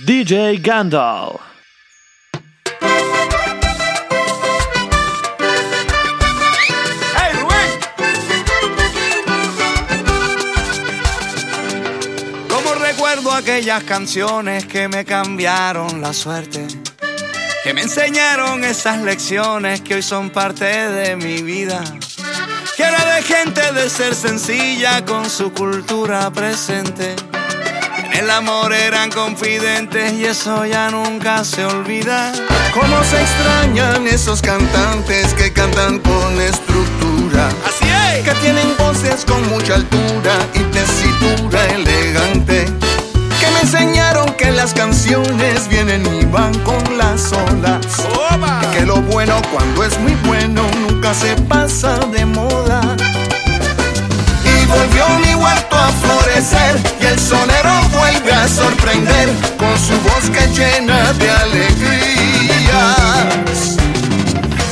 DJ Gandalf. ¡Hey, Rubén! Como recuerdo aquellas canciones que me cambiaron la suerte, que me enseñaron esas lecciones que hoy son parte de mi vida. Que era de gente de ser sencilla con su cultura presente. En el amor eran confidentes y eso ya nunca se olvida. Cómo se extrañan esos cantantes que cantan con estructura. Así es. Que tienen voces con mucha altura y tesitura elegante. Que me enseñaron que las canciones vienen y van con las olas. ¡Opa! Y que lo bueno cuando es muy bueno nunca se pasa de moda. Volvió mi huerto a florecer y el sonero vuelve a sorprender con su voz que llena de alegrías.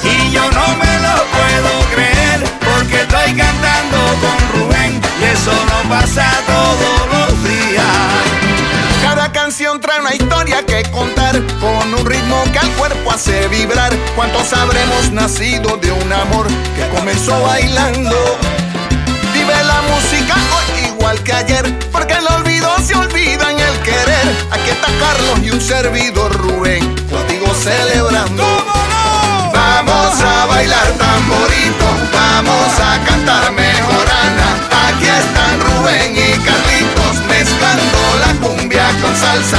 Y yo no me lo puedo creer porque estoy cantando con Rubén y eso no pasa todos los días. Cada canción trae una historia que contar con un ritmo que al cuerpo hace vibrar. ¿Cuántos habremos nacido de un amor que comenzó bailando? Vive la música hoy igual que ayer, porque el olvido se olvida en el querer. Aquí está Carlos y un servidor Rubén, contigo celebrando. ¿Cómo no? Vamos a bailar tamborito, vamos a cantar mejorana. Aquí están Rubén y Carlitos mezclando la cumbia con salsa.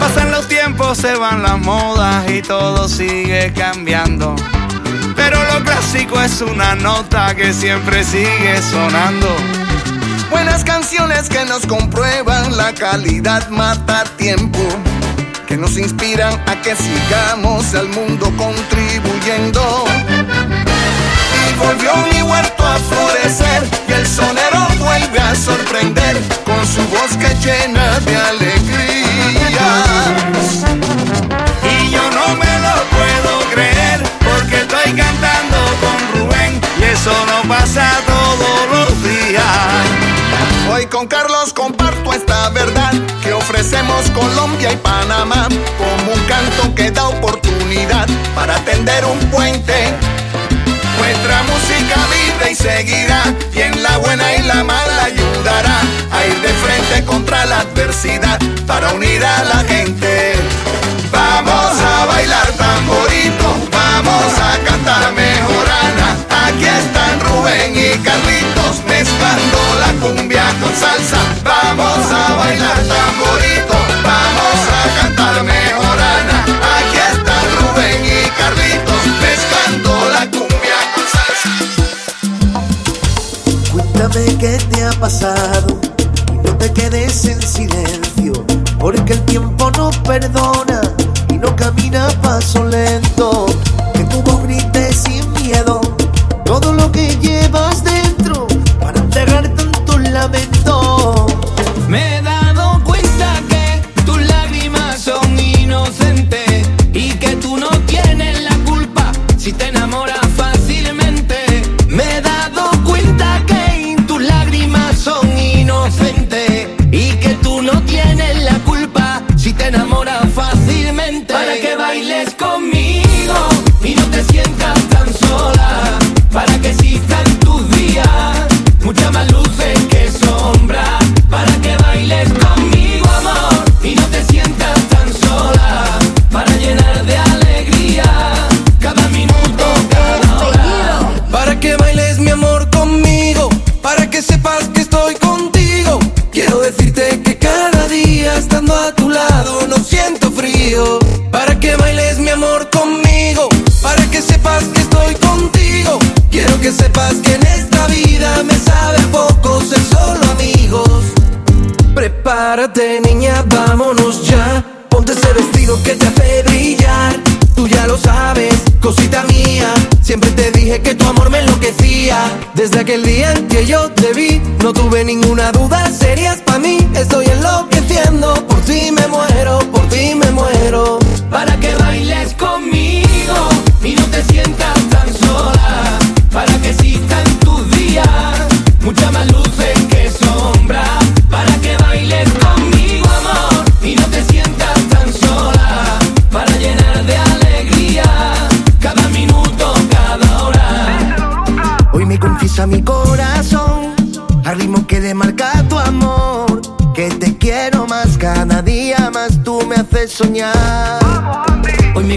Pasan los tiempos, se van las modas y todo sigue cambiando. Pero lo clásico es una nota que siempre sigue sonando. Buenas canciones que nos comprueban la calidad mata tiempo. Que nos inspiran a que sigamos al mundo contribuyendo. Y volvió mi huerto a florecer y el sonero vuelve a sorprender con su voz que llena de alegrías. Todos los días. Hoy con Carlos comparto esta verdad que ofrecemos Colombia y Panamá como un canto que da oportunidad para tender un puente. Nuestra música vive y seguirá y en la buena y la mala ayudará a ir de frente contra la adversidad para unir a la gente. Vamos a bailar tamborito, vamos a cantar mejorana. Rubén y Carlitos mezclando la cumbia con salsa. Vamos a bailar tamborito, vamos a cantar mejorana. Aquí están Rubén y Carlitos mezclando la cumbia con salsa. Cuéntame qué te ha pasado y no te quedes en silencio, porque el tiempo no perdona y no camina paso lento. Aquel día que yo te vi, no tuve ninguna duda.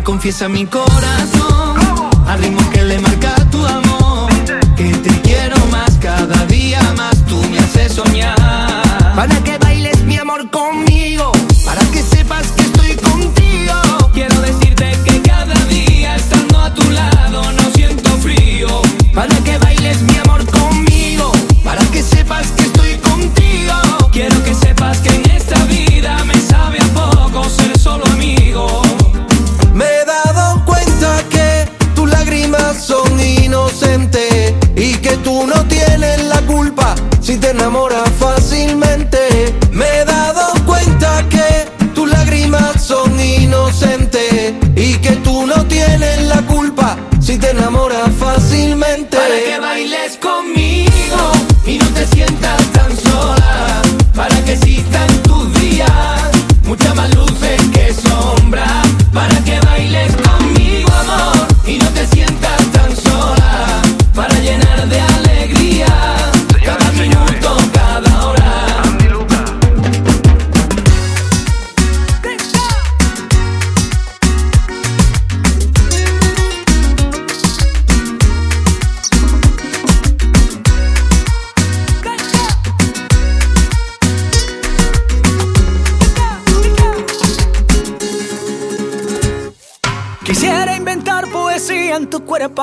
Confiesa mi corazón, al ritmo que le marca tu amor. Que te quiero más, cada día más tú me haces soñar. Para que bailes mi amor conmigo,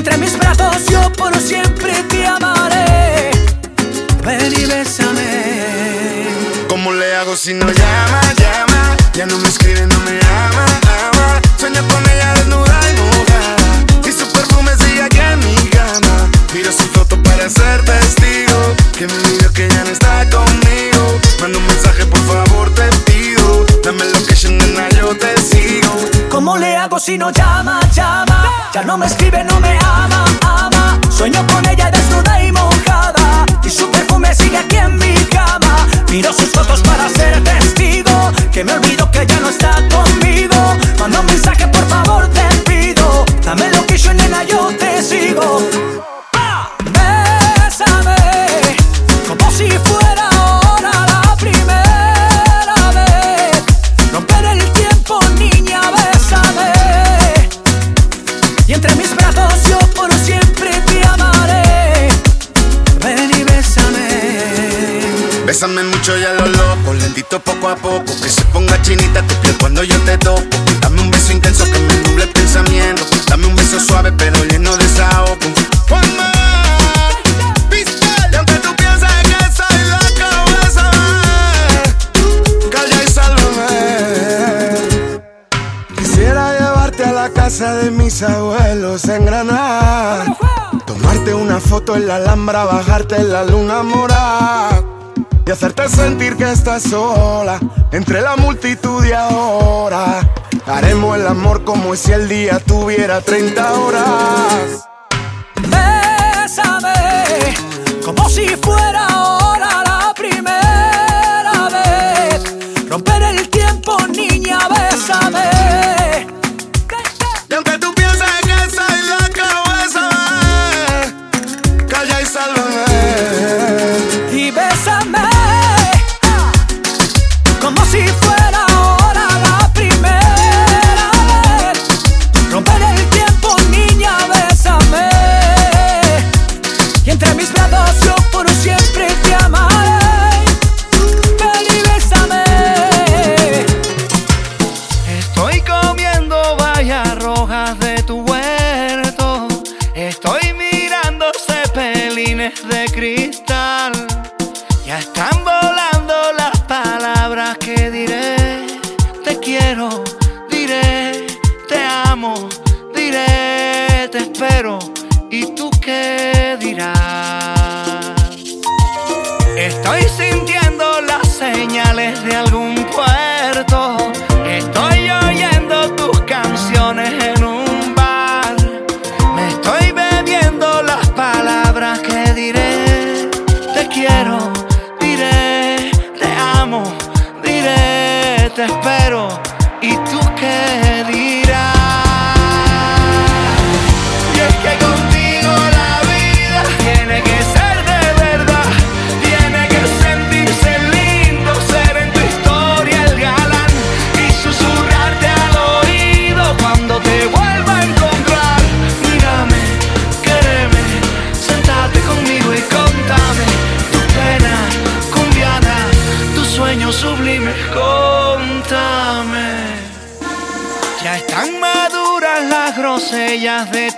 entre mis brazos yo por siempre te amaré. Ven y bésame. ¿Cómo le hago si no llama, llama? Ya no me escribe, no me ama, ama. Sueño con ella desnuda y mojada. Y su perfume sigue aquí en mi cama. Miro su foto para ser testigo. Que me olvido que ya no ¿Cómo le hago si no llama, llama? Ya no me escribe, no me ama, ama. Sueño con ella desnuda y mojada. Y su perfume sigue aquí en mi cama. Miro sus fotos para ser testigo. Que me olvido que ya no está conmigo. Manda un mensaje, por Bésame mucho y a lo loco, lentito poco a poco. Que se ponga chinita tu piel cuando yo te toco. Dame un beso intenso que me nuble el pensamiento. Dame un beso suave pero lleno de desahogo. La casa de mis abuelos en Granada. Tomarte una foto en la Alhambra, bajarte en la luna morada. Y hacerte sentir que estás sola entre la multitud y ahora. Haremos el amor como si el día tuviera 30 horas. Bésame, como si fuera ahora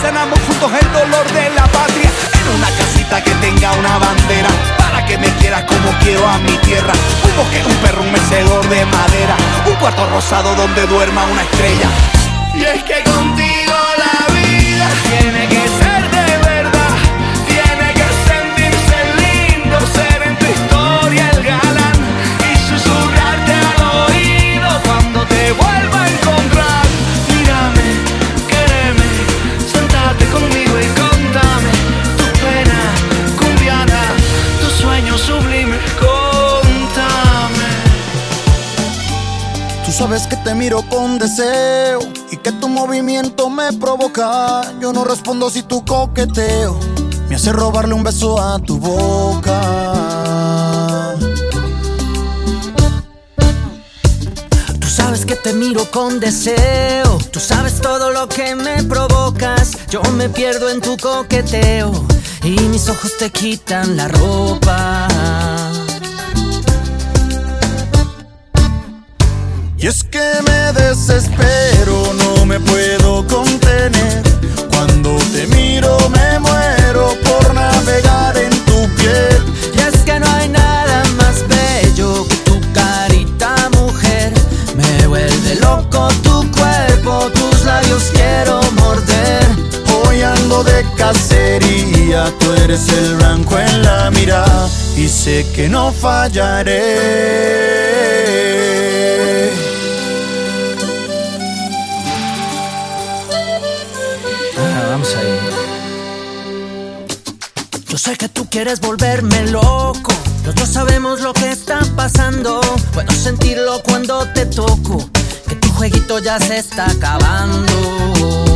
Sanamos juntos el dolor de la patria. En una casita que tenga una bandera para que me quieras como quiero a mi tierra. Un bosque, un perro, un mecedor de madera. Un cuarto rosado donde duerma una estrella. Y es que contigo la vida miro con deseo y que tu movimiento me provoca. Yo no respondo si tu coqueteo me hace robarle un beso a tu boca. Tú sabes que te miro con deseo. Tú sabes todo lo que me provocas. Yo me pierdo en tu coqueteo. Y mis ojos te quitan la ropa. Y es que me desespero, no me puedo contener. Cuando te miro me muero por navegar en De cacería, tú eres el blanco en la mirada y sé que no fallaré. Ah, vamos ahí. Yo sé que tú quieres volverme loco. Los dos sabemos lo que está pasando. Puedo sentirlo cuando te toco. Que tu jueguito ya se está acabando.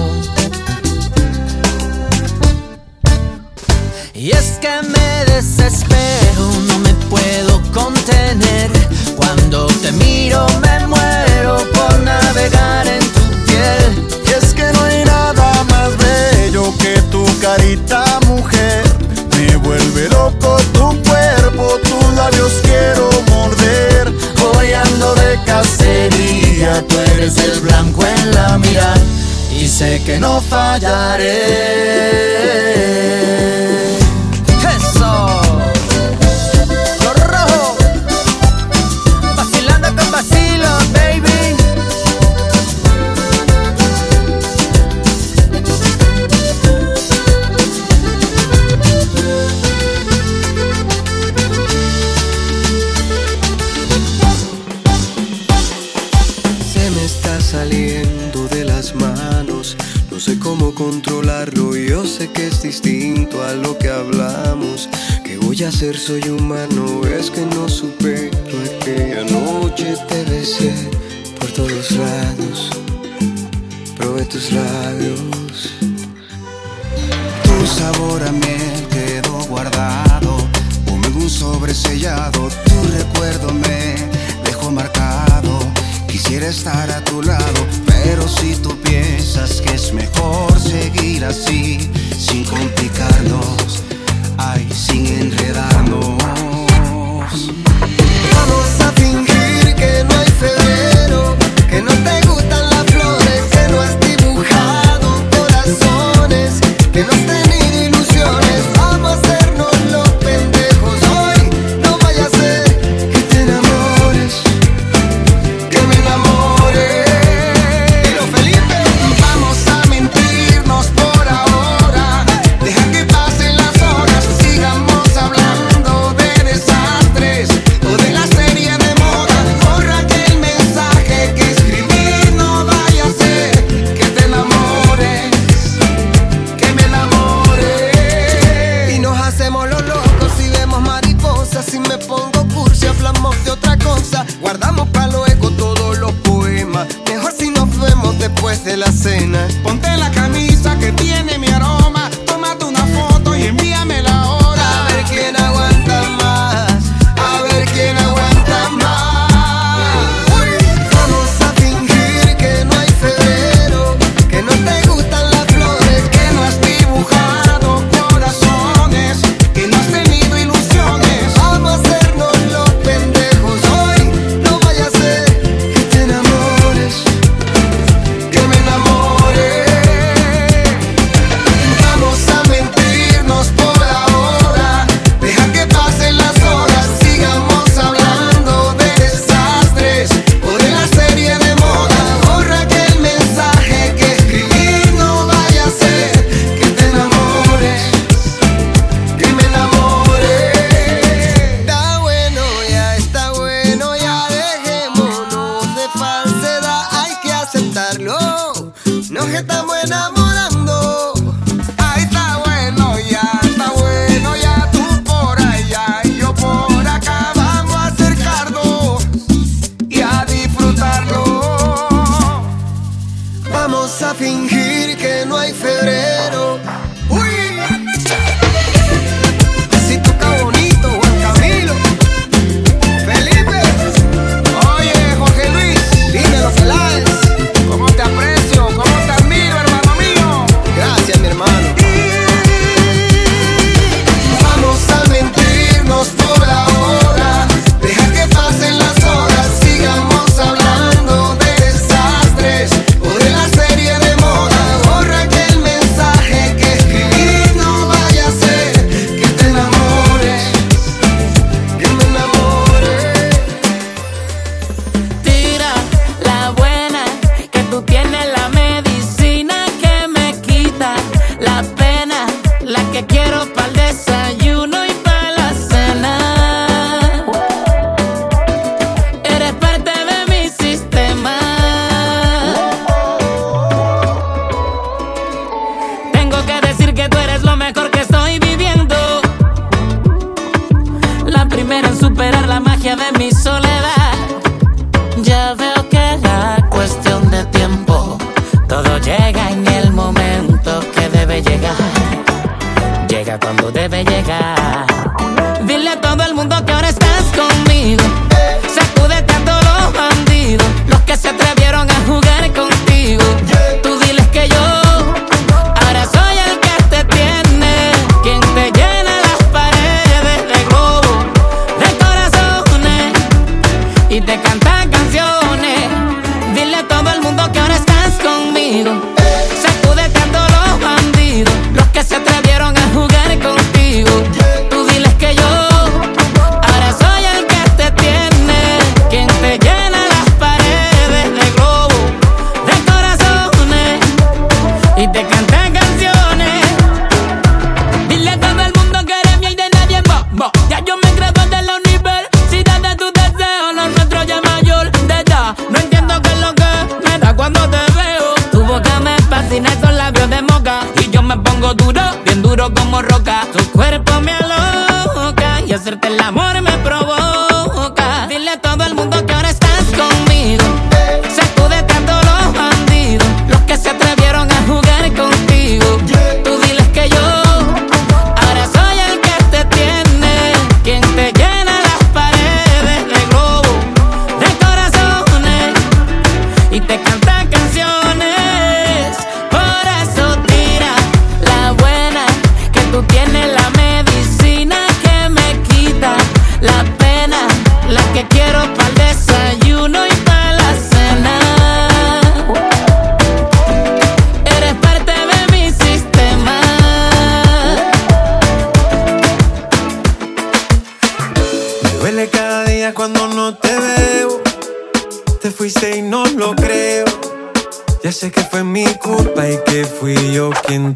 Y es que me desespero, no me puedo contener. Cuando te miro me muero por navegar en tu piel. Y es que no hay nada más bello que tu carita, mujer. Me vuelve loco tu cuerpo, tus labios quiero morder. Hoy ando de cacería, tú eres el blanco en la mirada y sé que no fallaré.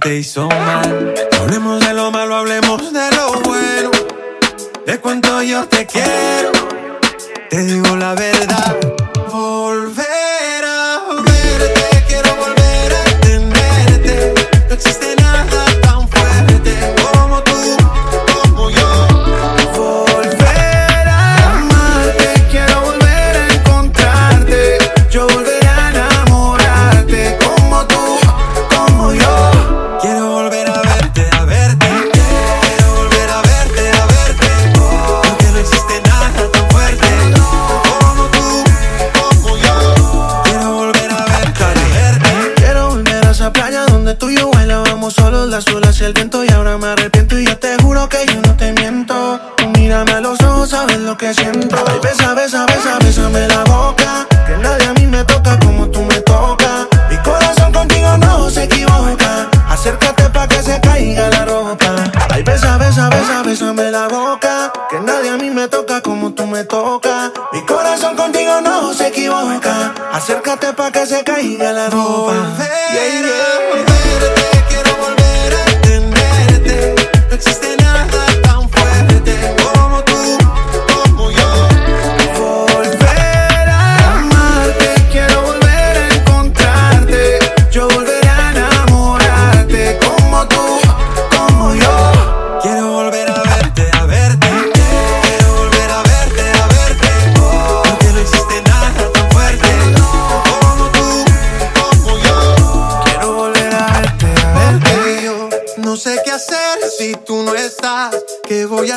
They so mad.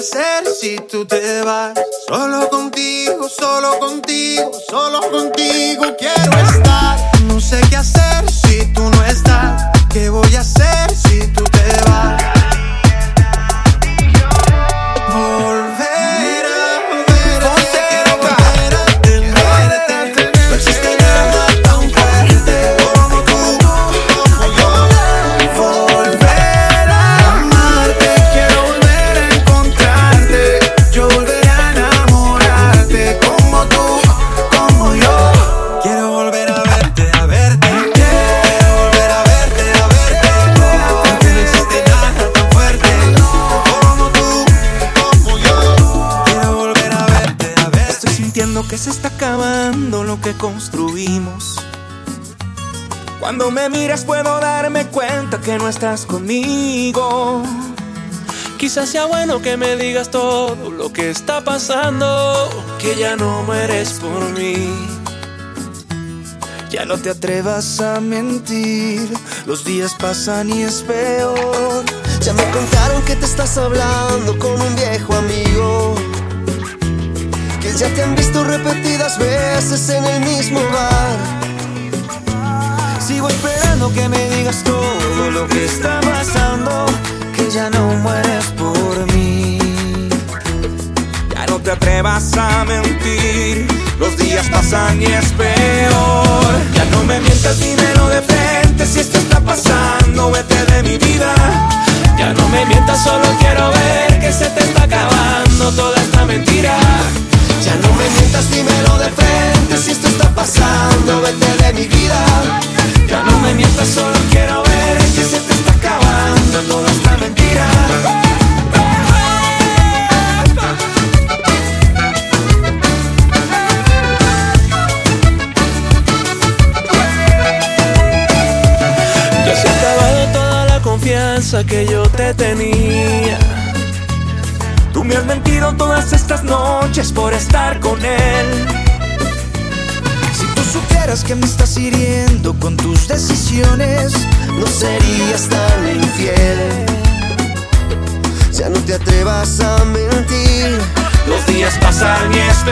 hacer si tú te vas? Solo contigo, solo contigo, solo contigo quiero estar. No sé qué hacer si tú no estás. ¿Qué voy a hacer? Cuando me miras puedo darme cuenta que no estás conmigo. Quizás sea bueno que me digas todo lo que está pasando, que ya no mueres por mí. Ya no te atrevas a mentir, los días pasan y es peor. Ya me contaron que te estás hablando con un viejo amigo. Que ya te han visto repetidas veces en el mismo bar. Sigo esperando que me digas todo lo que está pasando, que ya no mueres por mí. Ya no te atrevas a mentir, los días pasan y es peor. Ya no me mientas, dímelo de frente, si esto está pasando, vete de mi vida. Ya no me mientas, solo quiero ver que se te está acabando toda esta mentira. Ya no me mientas, dímelo de frente, si esto está pasando, vete de mi vida. Ya no me mientas, solo quiero ver que se te está acabando toda esta mentira. Ya se ha acabado toda la confianza que yo te tenía. Tú me has mentido todas estas noches por estar con él. Si tú supieras que me estás No serías tan infiel. Ya no te atrevas a mentir. Los días pasan y es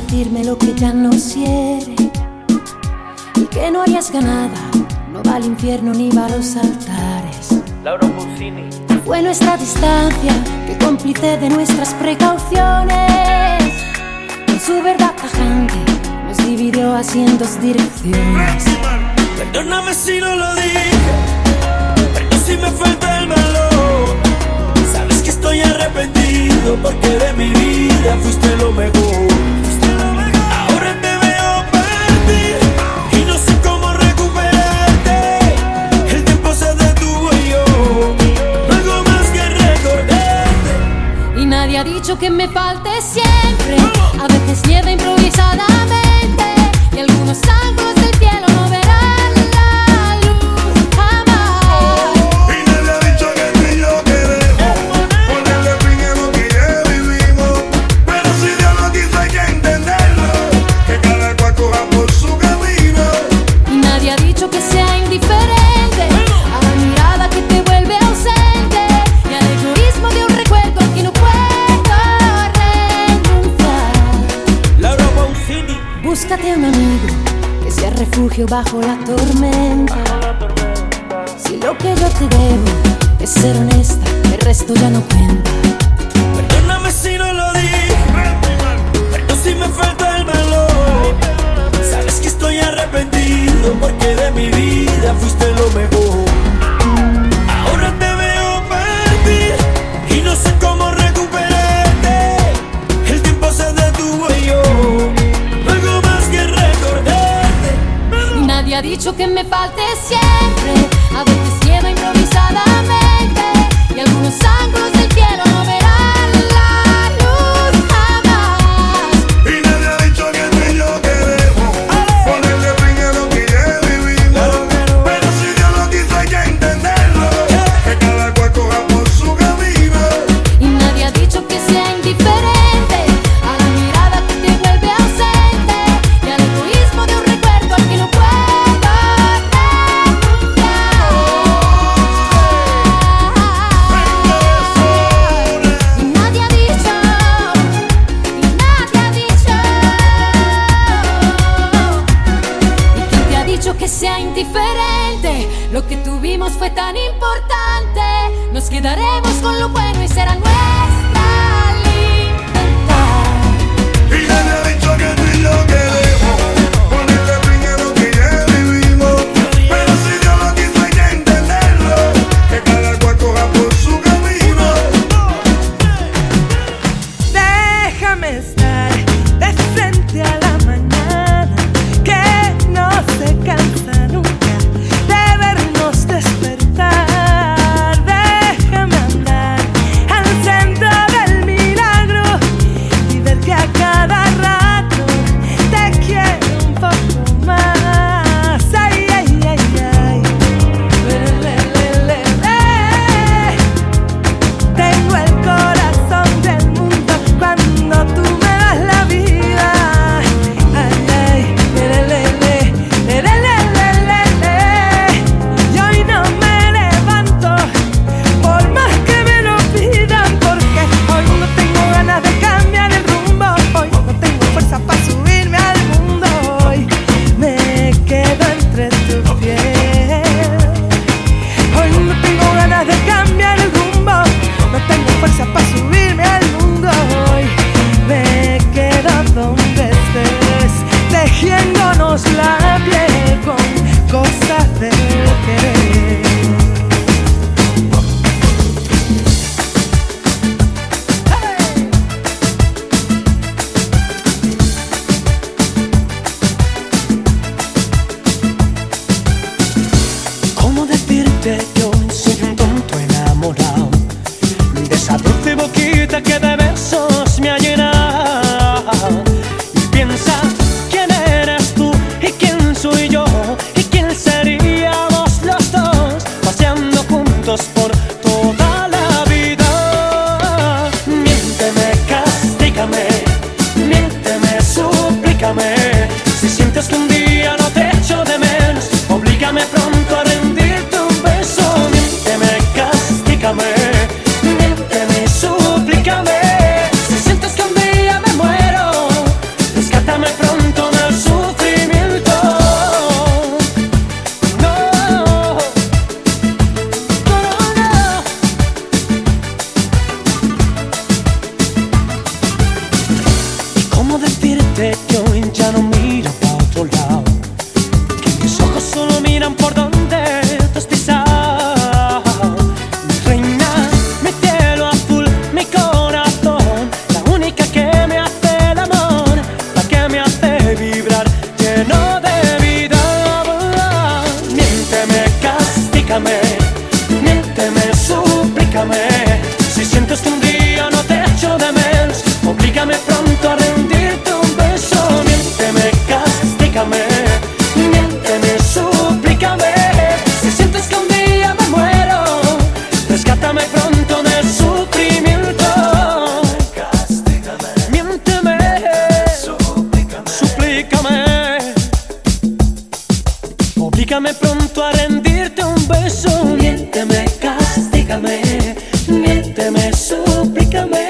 repetirme lo que ya no cierre. Y que no arriesga nada, no va al infierno ni va a los altares. Laura Pausini. Fue nuestra distancia que cómplice de nuestras precauciones. Con su verdad tajante nos dividió así en dos direcciones. Perdóname si no lo dije, pero si me falta el valor. Sabes que estoy arrepentido porque de mi vida fuiste lo mejor. Nadie ha dicho que me falte siempre. A veces nieve improvisadamente y algunos sangros refugio bajo la tormenta. Si lo que yo te debo es ser honesta, el resto ya no cuenta. Perdóname si no lo dije, pero si me falta el valor. Sabes que estoy arrepentido porque de mi vida fuiste lo mejor. Ahora te veo partir y no sé cómo ha dicho que me falte siempre. A veces lleva improvisadamente y algunos ángulos. querer. Suplícame.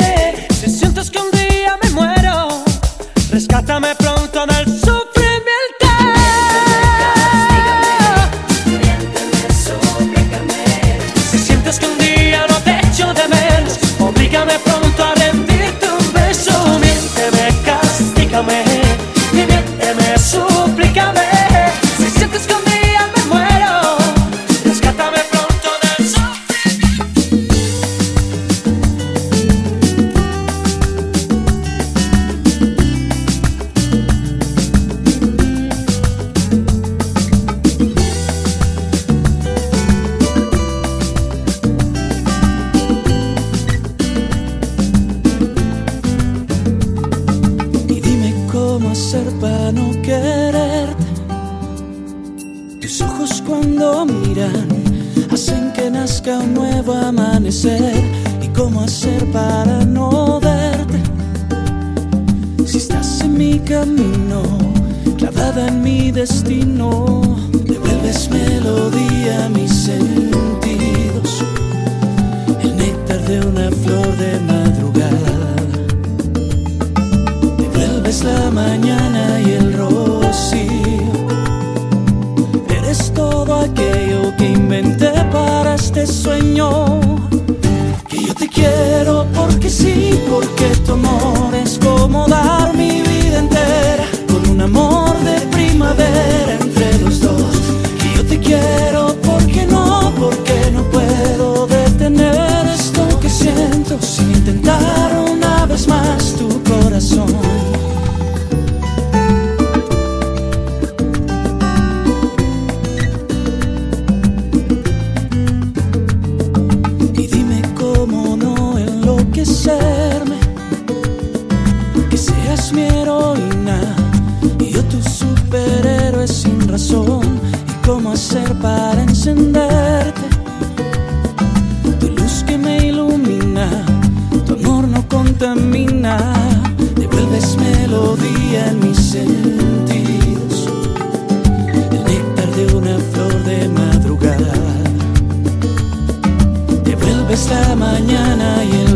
Y yo tu superhéroe sin razón. Y cómo hacer para encenderte, tu luz que me ilumina, tu amor no contamina, devuelves melodía en mis sentidos, el néctar de una flor de madrugada. Devuelves la mañana y el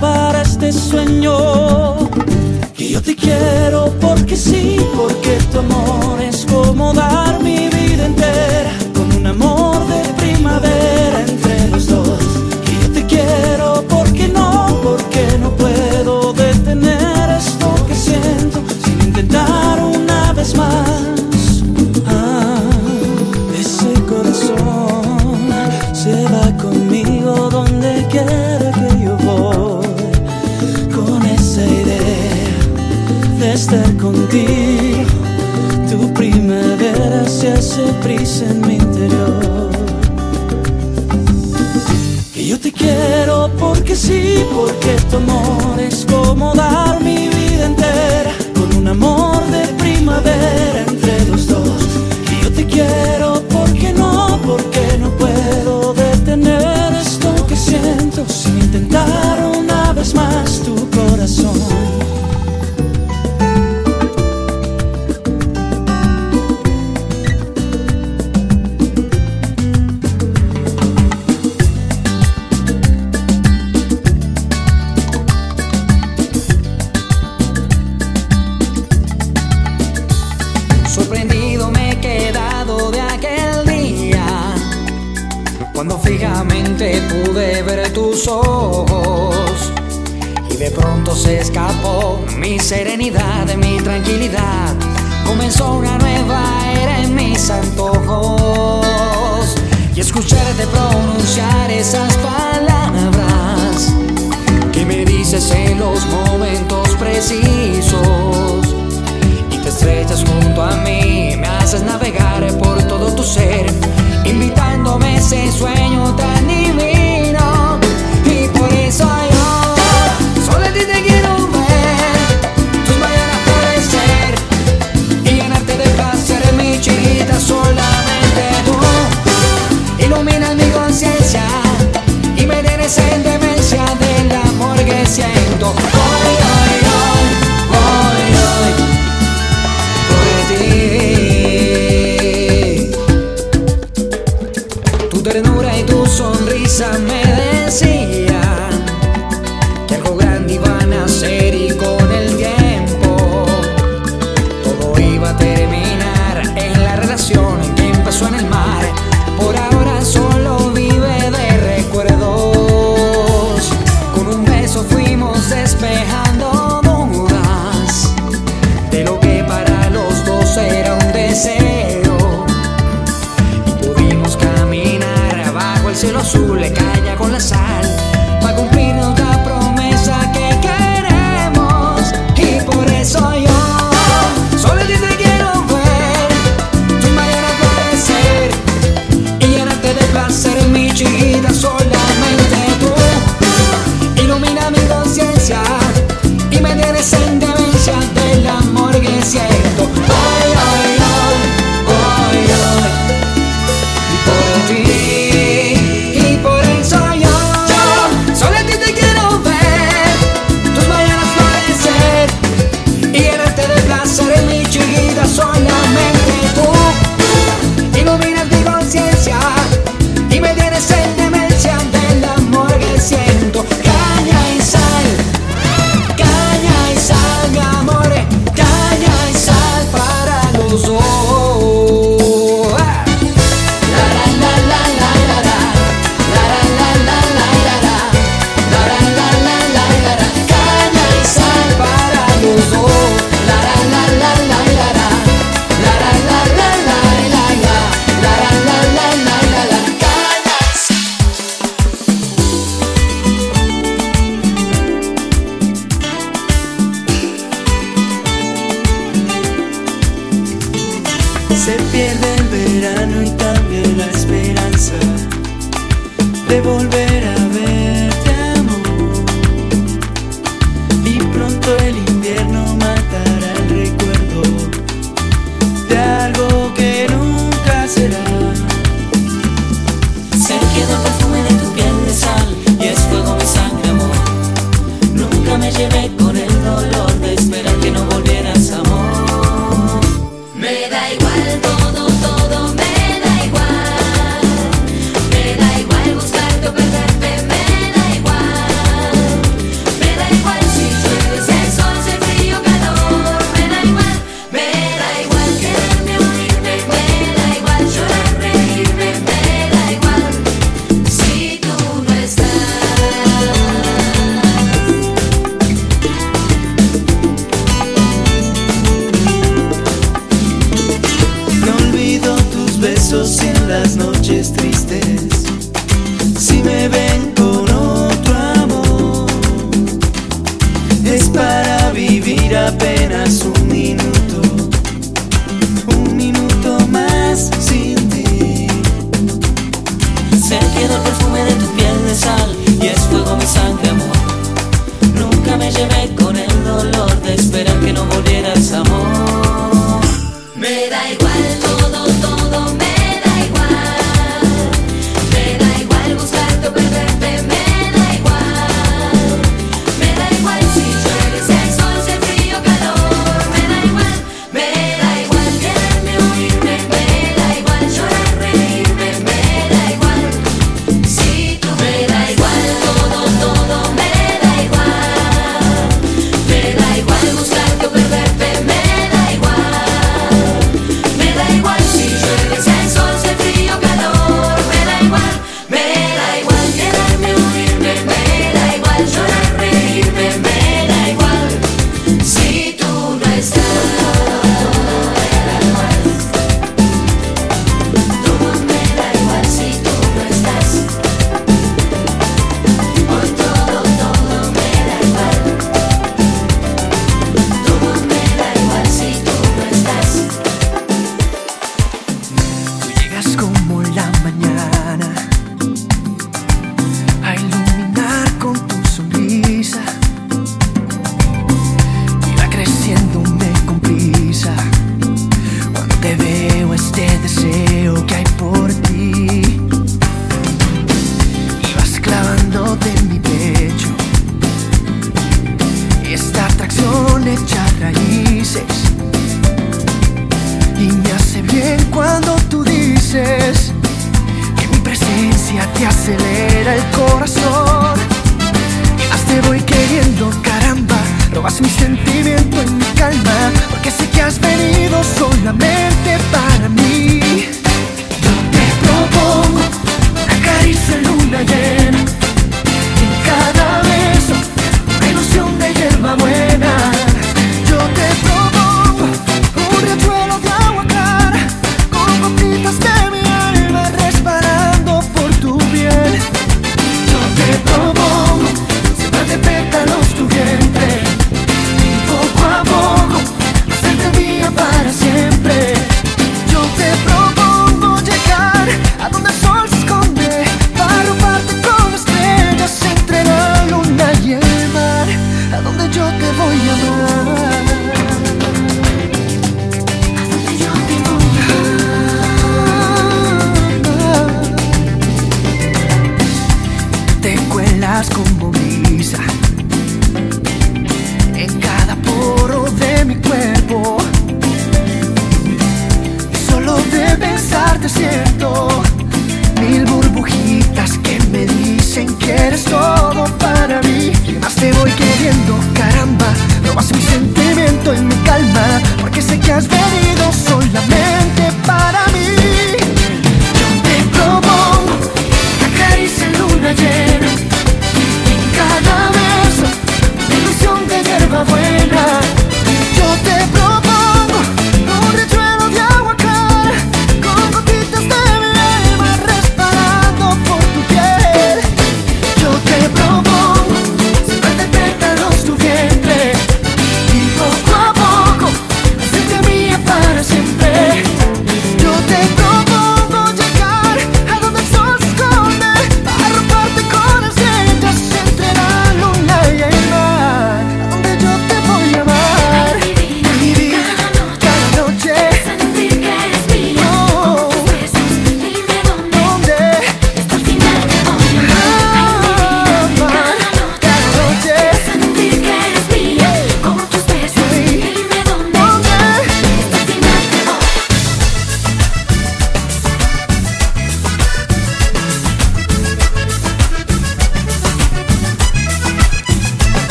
para este sueño. Que yo te quiero porque sí, porque tu amor es como dar mi vida entera. Estar contigo, tu primavera se hace prisa en mi interior. Que yo te quiero porque sí, porque tu amor es como dar mi vida entera. Con un amor de primavera entre los dos. Que yo te quiero porque no, porque no puedo detener esto que siento sin intentar una vez más tu Comenzó una nueva era en mis antojos. Y escucharte pronunciar esas palabras Que me dices en los momentos precisos. Y te estrechas junto a mí, me haces navegar por todo tu ser, invitándome ese sueño tan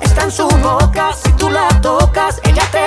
está en su boca. Si tú la tocas, ella te